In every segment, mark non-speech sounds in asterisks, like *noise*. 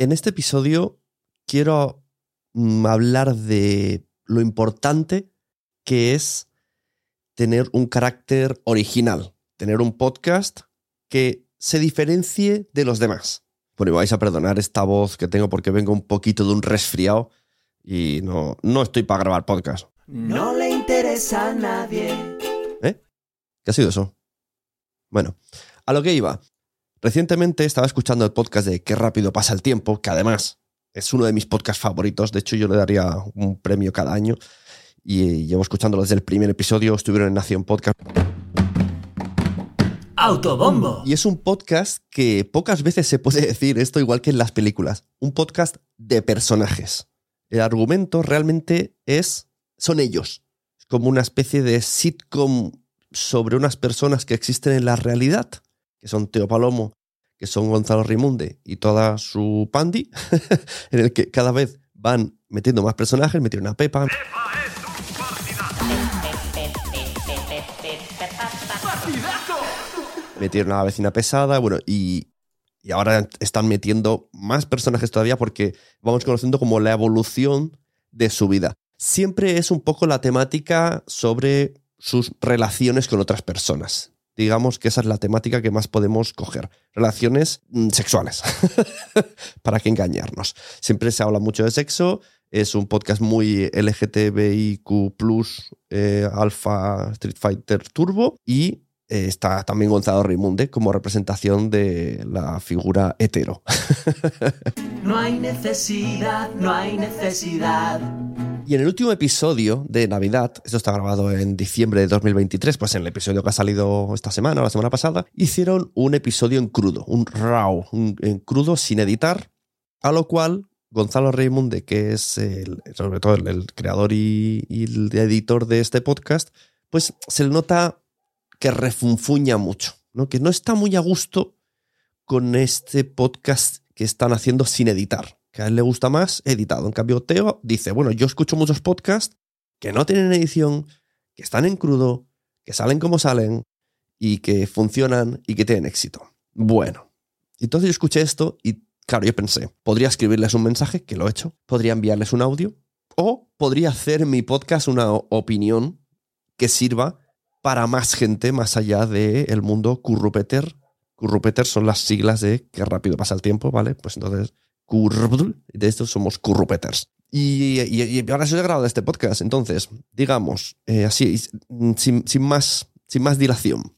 En este episodio quiero mm, hablar de lo importante que es tener un carácter original, tener un podcast que se diferencie de los demás. Bueno, y vais a perdonar esta voz que tengo porque vengo un poquito de un resfriado y no, no estoy para grabar podcast. No le interesa a nadie. ¿Eh? ¿Qué ha sido eso? Bueno, a lo que iba. Recientemente estaba escuchando el podcast de Qué rápido pasa el tiempo, que además es uno de mis podcasts favoritos. De hecho, yo le daría un premio cada año. Y llevo escuchándolo desde el primer episodio. Estuvieron en Nación Podcast. Autobombo. Y es un podcast que pocas veces se puede decir esto igual que en las películas. Un podcast de personajes. El argumento realmente es. son ellos. Es como una especie de sitcom sobre unas personas que existen en la realidad, que son Teo Palomo, que son Gonzalo Rimunde y toda su pandi, *laughs* en el que cada vez van metiendo más personajes, metieron a Pepa. Metieron a la vecina pesada, bueno, y, y ahora están metiendo más personajes todavía porque vamos conociendo como la evolución de su vida. Siempre es un poco la temática sobre sus relaciones con otras personas. Digamos que esa es la temática que más podemos coger. Relaciones mm, sexuales. *laughs* Para que engañarnos. Siempre se habla mucho de sexo. Es un podcast muy LGTBIQ, eh, Alpha Street Fighter Turbo. Y eh, está también Gonzalo Raimunde como representación de la figura hetero. *laughs* No hay necesidad, no hay necesidad. Y en el último episodio de Navidad, esto está grabado en diciembre de 2023, pues en el episodio que ha salido esta semana o la semana pasada, hicieron un episodio en crudo, un raw, en crudo sin editar, a lo cual Gonzalo Raimunde, que es el, sobre todo el, el creador y, y el editor de este podcast, pues se le nota que refunfuña mucho, ¿no? que no está muy a gusto con este podcast que están haciendo sin editar, que a él le gusta más editado. En cambio, Teo dice, bueno, yo escucho muchos podcasts que no tienen edición, que están en crudo, que salen como salen y que funcionan y que tienen éxito. Bueno, entonces yo escuché esto y claro, yo pensé, podría escribirles un mensaje, que lo he hecho, podría enviarles un audio o podría hacer mi podcast una opinión que sirva para más gente más allá del mundo currupeter. Currupeter son las siglas de qué rápido pasa el tiempo, ¿vale? Pues entonces, de estos somos currupeters. Y, ahora soy de este podcast. Entonces, digamos, eh, así, sin, sin, más, sin más dilación.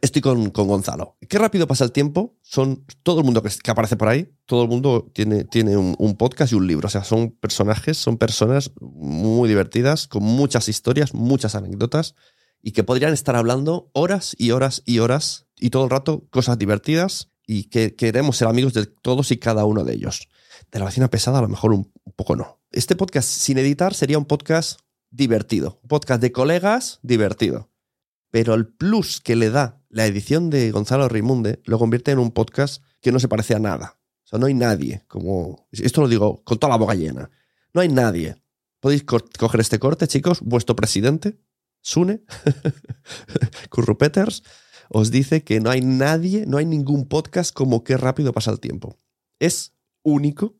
Estoy con, con, Gonzalo. Qué rápido pasa el tiempo. Son todo el mundo que, que aparece por ahí. Todo el mundo tiene, tiene un, un, podcast y un libro. O sea, son personajes, son personas muy divertidas, con muchas historias, muchas anécdotas y que podrían estar hablando horas y horas y horas y todo el rato cosas divertidas y que queremos ser amigos de todos y cada uno de ellos. De la vecina pesada a lo mejor un, poco no. Este podcast sin editar sería un podcast divertido, un podcast de colegas divertido. Pero el plus que le da la edición de Gonzalo Rimunde lo convierte en un podcast que no se parece a nada. O sea, no hay nadie, como... Esto lo digo con toda la boca llena. No hay nadie. Podéis co coger este corte, chicos, vuestro presidente, Sune, *laughs* Currupeters, os dice que no hay nadie, no hay ningún podcast como Qué rápido pasa el tiempo. Es único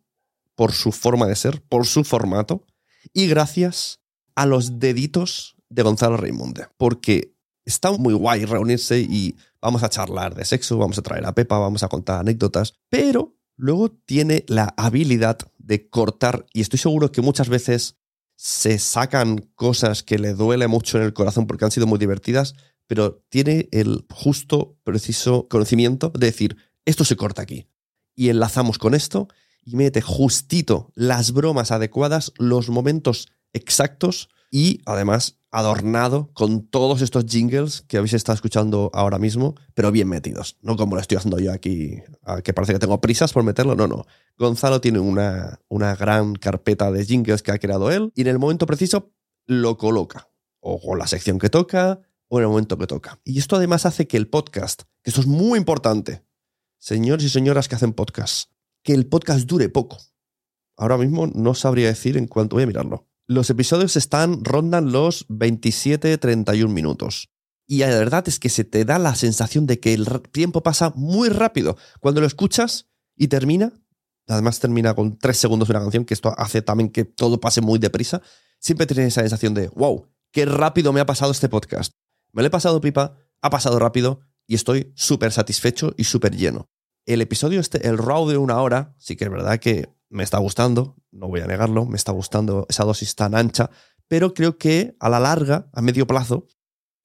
por su forma de ser, por su formato y gracias a los deditos de Gonzalo Raimunde. Porque está muy guay reunirse y vamos a charlar de sexo, vamos a traer a Pepa, vamos a contar anécdotas, pero luego tiene la habilidad de cortar y estoy seguro que muchas veces se sacan cosas que le duele mucho en el corazón porque han sido muy divertidas, pero tiene el justo, preciso conocimiento de decir, esto se corta aquí. Y enlazamos con esto y mete justito las bromas adecuadas, los momentos exactos y además adornado con todos estos jingles que habéis estado escuchando ahora mismo, pero bien metidos. No como lo estoy haciendo yo aquí, que parece que tengo prisas por meterlo. No, no. Gonzalo tiene una, una gran carpeta de jingles que ha creado él y en el momento preciso lo coloca. O con la sección que toca, o en el momento que toca. Y esto además hace que el podcast, que esto es muy importante, señores y señoras que hacen podcast, que el podcast dure poco. Ahora mismo no sabría decir en cuánto voy a mirarlo. Los episodios están, rondan los 27-31 minutos. Y la verdad es que se te da la sensación de que el tiempo pasa muy rápido. Cuando lo escuchas y termina, además termina con tres segundos de una canción, que esto hace también que todo pase muy deprisa, siempre tienes esa sensación de, wow, qué rápido me ha pasado este podcast. Me lo he pasado pipa, ha pasado rápido y estoy súper satisfecho y súper lleno. El episodio este, el raw de una hora, sí que es verdad que me está gustando, no voy a negarlo, me está gustando esa dosis tan ancha, pero creo que a la larga, a medio plazo,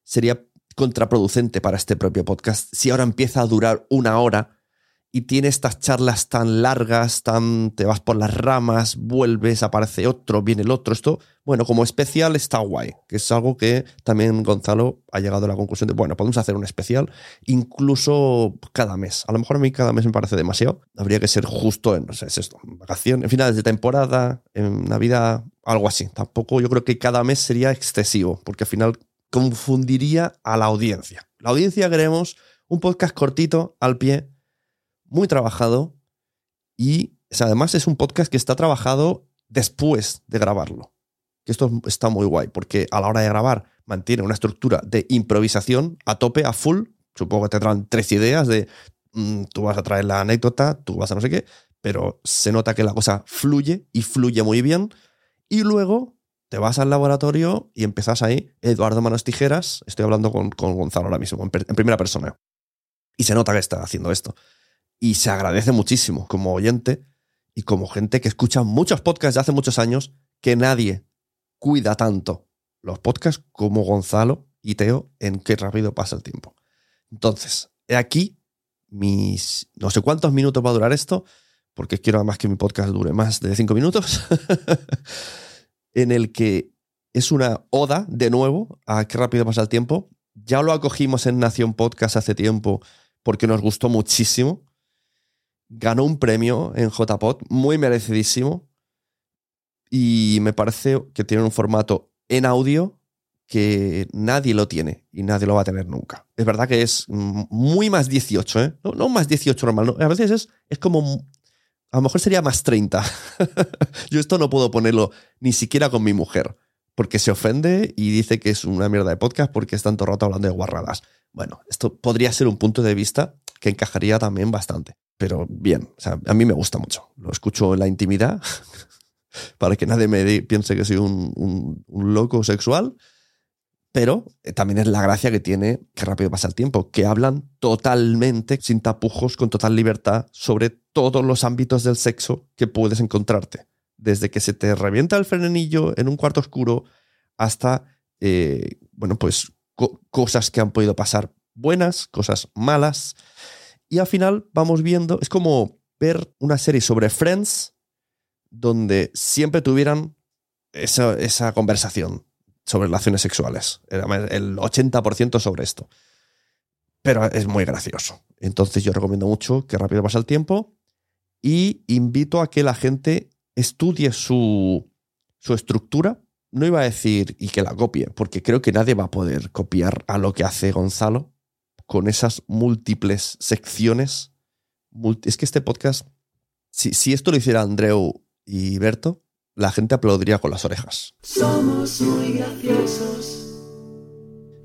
sería contraproducente para este propio podcast si ahora empieza a durar una hora y tiene estas charlas tan largas, tan te vas por las ramas, vuelves, aparece otro, viene el otro. Esto, bueno, como especial está guay, que es algo que también Gonzalo ha llegado a la conclusión de, bueno, podemos hacer un especial incluso cada mes. A lo mejor a mí cada mes me parece demasiado. Habría que ser justo en, no sé, es esto, en vacaciones, en finales de temporada, en Navidad, algo así. Tampoco yo creo que cada mes sería excesivo, porque al final confundiría a la audiencia. La audiencia queremos un podcast cortito, al pie, muy trabajado y además es un podcast que está trabajado después de grabarlo. Que esto está muy guay, porque a la hora de grabar mantiene una estructura de improvisación a tope, a full. Supongo que te traen tres ideas de mm, tú vas a traer la anécdota, tú vas a no sé qué, pero se nota que la cosa fluye y fluye muy bien. Y luego te vas al laboratorio y empiezas ahí, Eduardo Manos Tijeras, estoy hablando con, con Gonzalo ahora mismo, en, en primera persona. Y se nota que está haciendo esto. Y se agradece muchísimo como oyente y como gente que escucha muchos podcasts de hace muchos años que nadie cuida tanto los podcasts como Gonzalo y Teo en qué rápido pasa el tiempo. Entonces, he aquí mis no sé cuántos minutos va a durar esto, porque quiero además que mi podcast dure más de cinco minutos, *laughs* en el que es una oda de nuevo a qué rápido pasa el tiempo. Ya lo acogimos en Nación Podcast hace tiempo porque nos gustó muchísimo ganó un premio en JPod muy merecidísimo y me parece que tiene un formato en audio que nadie lo tiene y nadie lo va a tener nunca. Es verdad que es muy más 18, ¿eh? No, más 18 normal, a veces es, es como... A lo mejor sería más 30. *laughs* Yo esto no puedo ponerlo ni siquiera con mi mujer, porque se ofende y dice que es una mierda de podcast porque es tanto rato hablando de guarradas. Bueno, esto podría ser un punto de vista que encajaría también bastante pero bien, o sea, a mí me gusta mucho. Lo escucho en la intimidad *laughs* para que nadie me piense que soy un, loco sexual, pero eh, también es la gracia que tiene que rápido pasa el tiempo, que hablan totalmente, sin tapujos, con total libertad sobre todos los ámbitos del sexo que puedes encontrarte. Desde que se te revienta el frenillo en un cuarto oscuro hasta, eh, bueno, pues cosas que han podido pasar buenas, cosas malas, y al final vamos viendo, es como ver una serie sobre Friends donde siempre tuvieran esa, esa conversación sobre relaciones sexuales. El 80% sobre esto. Pero es muy gracioso. Entonces yo recomiendo mucho que rápido pasa el tiempo y invito a que la gente estudie su, su estructura. No iba a decir y que la copie, porque creo que nadie va a poder copiar a lo que hace Gonzalo, con esas múltiples secciones. Es que este podcast, si, esto lo hiciera Andreu y Berto, la gente aplaudiría con las orejas. Somos muy graciosos.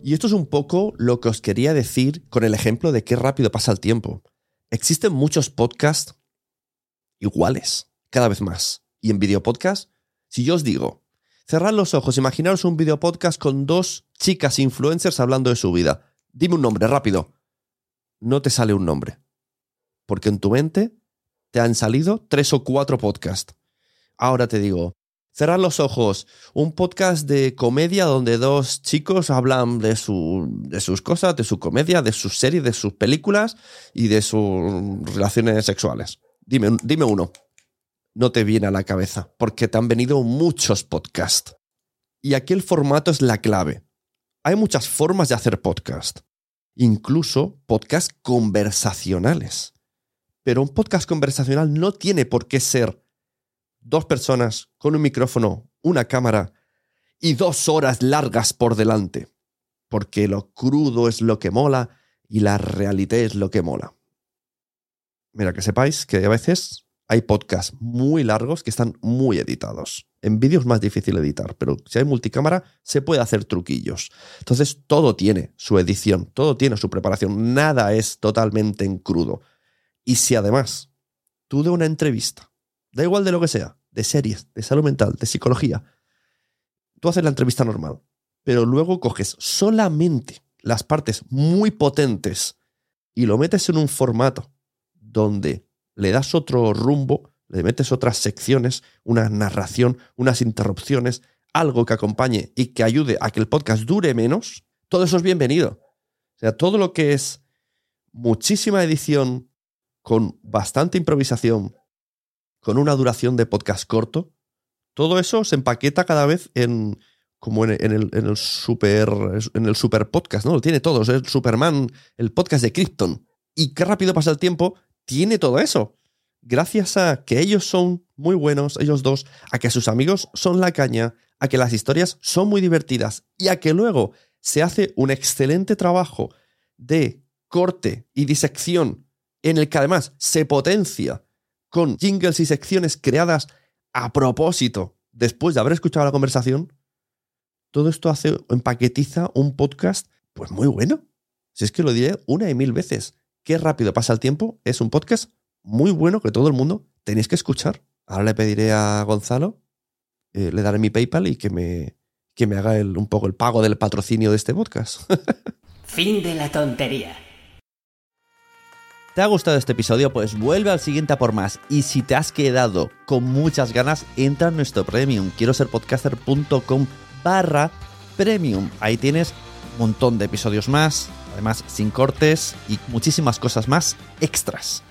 Y esto es un poco lo que os quería decir con el ejemplo de qué rápido pasa el tiempo. Existen muchos podcasts iguales, cada vez más. Y en video podcast, si yo os digo, cerrad los ojos, imaginaros un video podcast con dos chicas influencers hablando de su vida. Dime un nombre, rápido. No te sale un nombre. Porque en tu mente te han salido tres o cuatro podcasts. Ahora te digo, cerrar los ojos. Un podcast de comedia donde dos chicos hablan de, su, de sus cosas, de su comedia, de sus series, de sus películas y de sus relaciones sexuales. Dime, dime uno. No te viene a la cabeza, porque te han venido muchos podcasts. Y aquí el formato es la clave. Hay muchas formas de hacer podcast, incluso podcast conversacionales. Pero un podcast conversacional no tiene por qué ser dos personas con un micrófono, una cámara y dos horas largas por delante. Porque lo crudo es lo que mola y la realidad es lo que mola. Mira, que sepáis que a veces hay podcasts muy largos que están muy editados. En vídeo es más difícil editar, pero si hay multicámara se puede hacer truquillos. Entonces todo tiene su edición, todo tiene su preparación, nada es totalmente en crudo. Y si además tú de una entrevista, da igual de lo que sea, de series, de salud mental, de psicología, tú haces la entrevista normal, pero luego coges solamente las partes muy potentes y lo metes en un formato donde le das otro rumbo, le metes otras secciones, una narración, unas interrupciones, algo que acompañe y que ayude a que el podcast dure menos, todo eso es bienvenido. O sea, todo lo que es muchísima edición con bastante improvisación, con una duración de podcast corto, todo eso se empaqueta cada vez en como en, el, en el super en el super podcast, ¿no? Lo tiene todo, es el Superman, el podcast de Krypton. Y qué rápido pasa el tiempo tiene todo eso. Gracias a que ellos son muy buenos, ellos dos, a que sus amigos son la caña, a que las historias son muy divertidas y a que luego se hace un excelente trabajo de corte y disección en el que además se potencia con jingles y secciones creadas a propósito después de haber escuchado la conversación, todo esto hace, empaquetiza un podcast pues muy bueno. Si es que lo diré una y mil veces. Qué rápido pasa el tiempo. Es un podcast muy bueno que todo el mundo tenéis que escuchar. Ahora le pediré a Gonzalo, eh, le daré mi PayPal y que me, que me haga un poco el pago del patrocinio de este podcast. *laughs* fin de la tontería. ¿Te ha gustado este episodio? Pues vuelve al siguiente a por más. Y si te has quedado con muchas ganas, entra en nuestro premium. Quiero ser podcaster.com barra premium. Ahí tienes un montón de episodios más, además sin cortes y muchísimas cosas más extras.